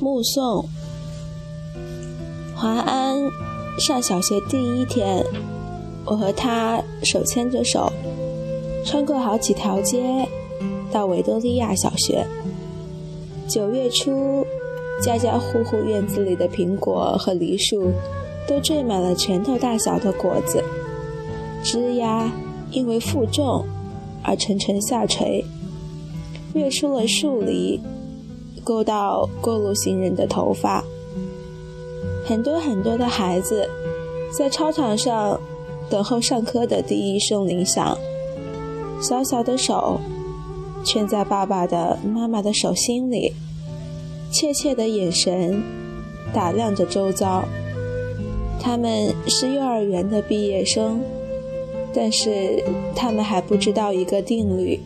目送华安上小学第一天，我和他手牵着手，穿过好几条街，到维多利亚小学。九月初，家家户户院子里的苹果和梨树都缀满了拳头大小的果子，枝丫因为负重而沉沉下垂，跃出了树篱。勾到过路行人的头发，很多很多的孩子在操场上等候上课的第一声铃响，小小的手圈在爸爸的、妈妈的手心里，怯怯的眼神打量着周遭。他们是幼儿园的毕业生，但是他们还不知道一个定律：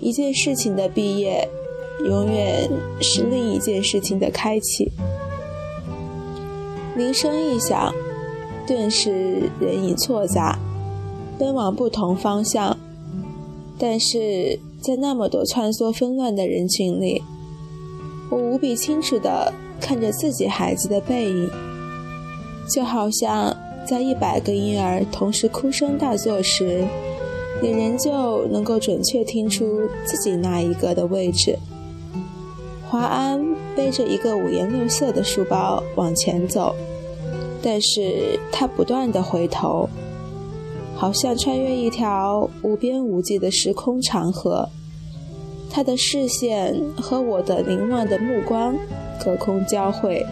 一件事情的毕业。永远是另一件事情的开启。铃声一响，顿时人影错杂，奔往不同方向。但是在那么多穿梭纷乱的人群里，我无比清楚地看着自己孩子的背影，就好像在一百个婴儿同时哭声大作时，你仍旧能够准确听出自己那一个的位置。华安背着一个五颜六色的书包往前走，但是他不断的回头，好像穿越一条无边无际的时空长河。他的视线和我的凌乱的目光隔空交汇，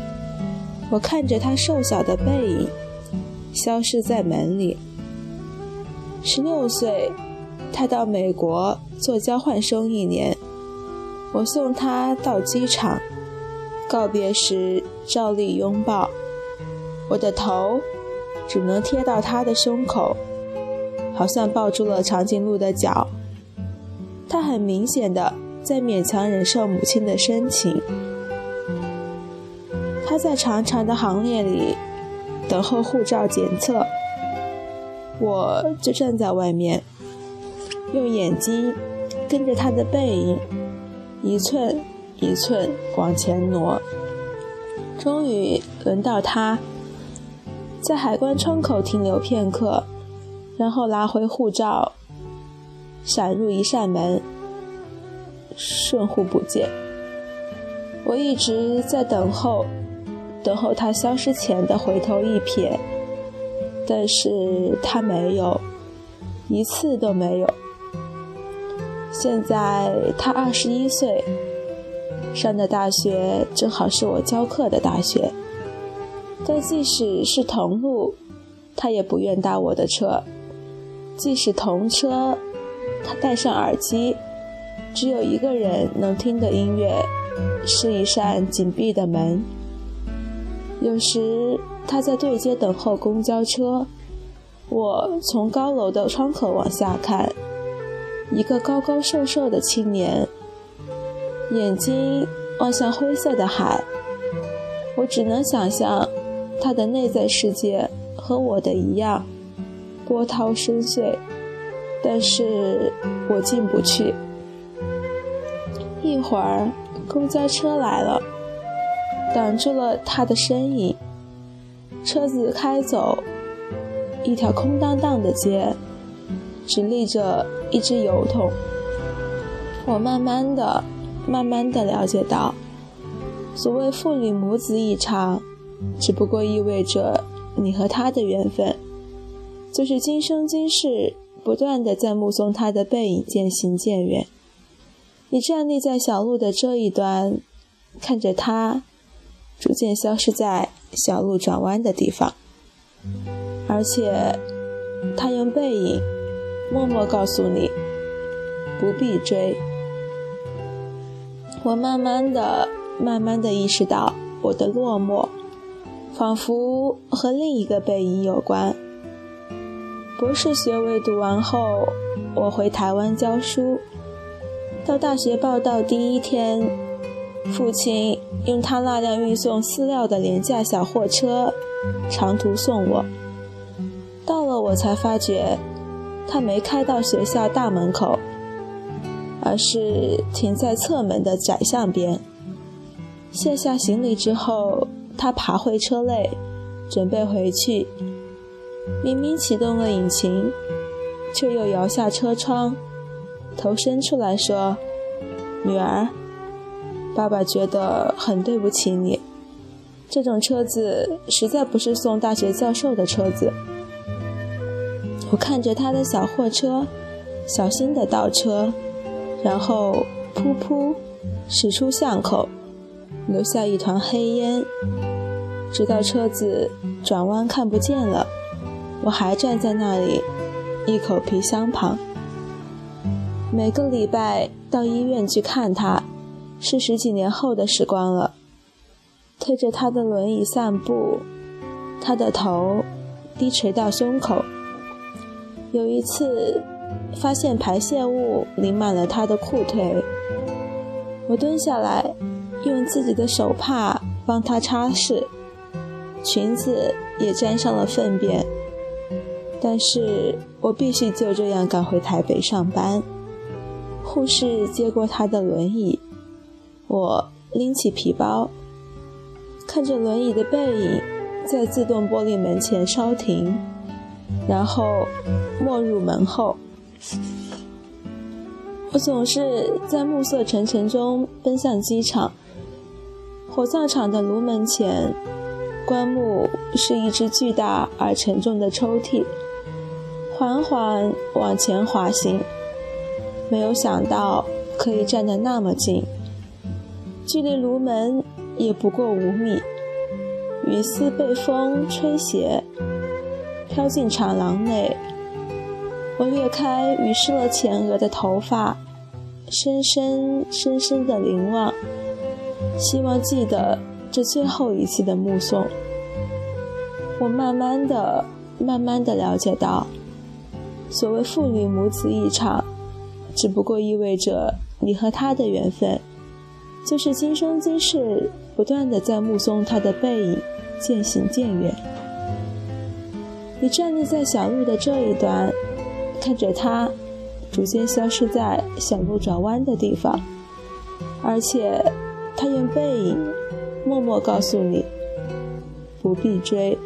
我看着他瘦小的背影消失在门里。十六岁，他到美国做交换生一年。我送他到机场，告别时照例拥抱，我的头只能贴到他的胸口，好像抱住了长颈鹿的脚。他很明显的在勉强忍受母亲的深情。他在长长的行列里等候护照检测，我就站在外面，用眼睛跟着他的背影。一寸一寸往前挪，终于轮到他，在海关窗口停留片刻，然后拿回护照，闪入一扇门，瞬忽不见。我一直在等候，等候他消失前的回头一瞥，但是他没有，一次都没有。现在他二十一岁，上的大学正好是我教课的大学。但即使是同路，他也不愿搭我的车；即使同车，他戴上耳机，只有一个人能听的音乐，是一扇紧闭的门。有时他在对街等候公交车，我从高楼的窗口往下看。一个高高瘦瘦的青年，眼睛望向灰色的海。我只能想象，他的内在世界和我的一样，波涛深邃。但是我进不去。一会儿，公交车来了，挡住了他的身影。车子开走，一条空荡荡的街。只立着一只油桶。我慢慢的、慢慢的了解到，所谓父女母子一场，只不过意味着你和他的缘分，就是今生今世不断的在目送他的背影渐行渐远。你站立在小路的这一端，看着他逐渐消失在小路转弯的地方，而且他用背影。默默告诉你，不必追。我慢慢的、慢慢的意识到，我的落寞，仿佛和另一个背影有关。博士学位读完后，我回台湾教书。到大学报到第一天，父亲用他那辆运送饲料的廉价小货车长途送我。到了，我才发觉他没开到学校大门口，而是停在侧门的窄巷边。卸下行李之后，他爬回车内，准备回去。明明启动了引擎，却又摇下车窗，头伸出来说：“女儿，爸爸觉得很对不起你。这种车子实在不是送大学教授的车子。”我看着他的小货车，小心地倒车，然后噗噗驶出巷口，留下一团黑烟，直到车子转弯看不见了。我还站在那里，一口皮箱旁。每个礼拜到医院去看他，是十几年后的时光了。推着他的轮椅散步，他的头低垂到胸口。有一次，发现排泄物淋满了他的裤腿，我蹲下来，用自己的手帕帮他擦拭，裙子也沾上了粪便。但是我必须就这样赶回台北上班。护士接过他的轮椅，我拎起皮包，看着轮椅的背影在自动玻璃门前稍停，然后没入门后。我总是在暮色沉沉中奔向机场。火葬场的炉门前，棺木是一只巨大而沉重的抽屉。缓缓往前滑行，没有想到可以站得那么近，距离炉门也不过五米。雨丝被风吹斜，飘进长廊内。我掠开雨湿了前额的头发，深深深深的凝望，希望记得这最后一次的目送。我慢慢的、慢慢的了解到。所谓父女母子一场，只不过意味着你和他的缘分，就是今生今世不断的在目送他的背影渐行渐远。你站立在小路的这一端，看着他逐渐消失在小路转弯的地方，而且他用背影默默告诉你，不必追。